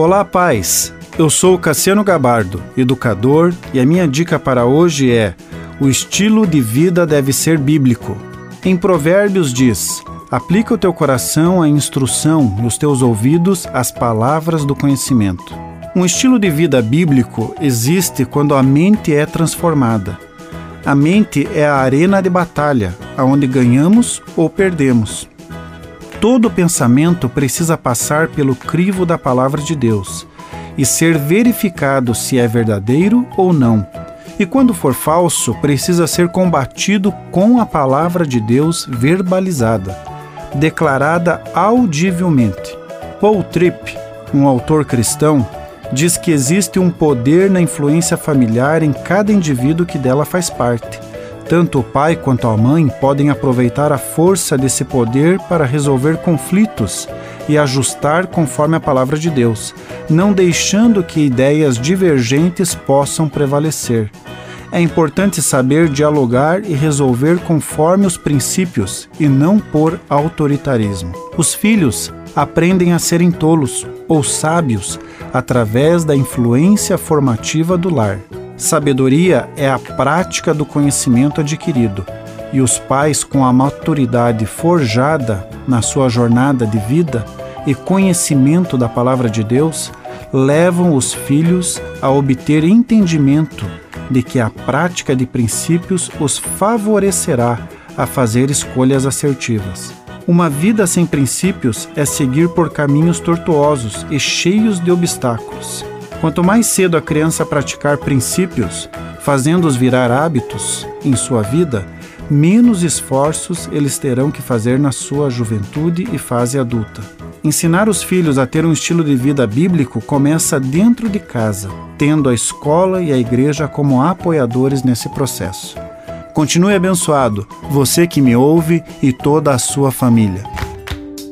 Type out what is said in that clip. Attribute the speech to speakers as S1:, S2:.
S1: Olá, pais! Eu sou Cassiano Gabardo, educador, e a minha dica para hoje é: o estilo de vida deve ser bíblico. Em Provérbios diz: Aplica o teu coração à instrução e os teus ouvidos às palavras do conhecimento. Um estilo de vida bíblico existe quando a mente é transformada. A mente é a arena de batalha, aonde ganhamos ou perdemos. Todo pensamento precisa passar pelo crivo da palavra de Deus e ser verificado se é verdadeiro ou não. E quando for falso, precisa ser combatido com a palavra de Deus verbalizada, declarada audivelmente. Paul Tripp, um autor cristão, diz que existe um poder na influência familiar em cada indivíduo que dela faz parte. Tanto o pai quanto a mãe podem aproveitar a força desse poder para resolver conflitos e ajustar conforme a palavra de Deus, não deixando que ideias divergentes possam prevalecer. É importante saber dialogar e resolver conforme os princípios e não por autoritarismo. Os filhos aprendem a serem tolos ou sábios através da influência formativa do lar. Sabedoria é a prática do conhecimento adquirido, e os pais, com a maturidade forjada na sua jornada de vida e conhecimento da palavra de Deus, levam os filhos a obter entendimento de que a prática de princípios os favorecerá a fazer escolhas assertivas. Uma vida sem princípios é seguir por caminhos tortuosos e cheios de obstáculos. Quanto mais cedo a criança praticar princípios, fazendo-os virar hábitos em sua vida, menos esforços eles terão que fazer na sua juventude e fase adulta. Ensinar os filhos a ter um estilo de vida bíblico começa dentro de casa, tendo a escola e a igreja como apoiadores nesse processo. Continue abençoado, você que me ouve e toda a sua família.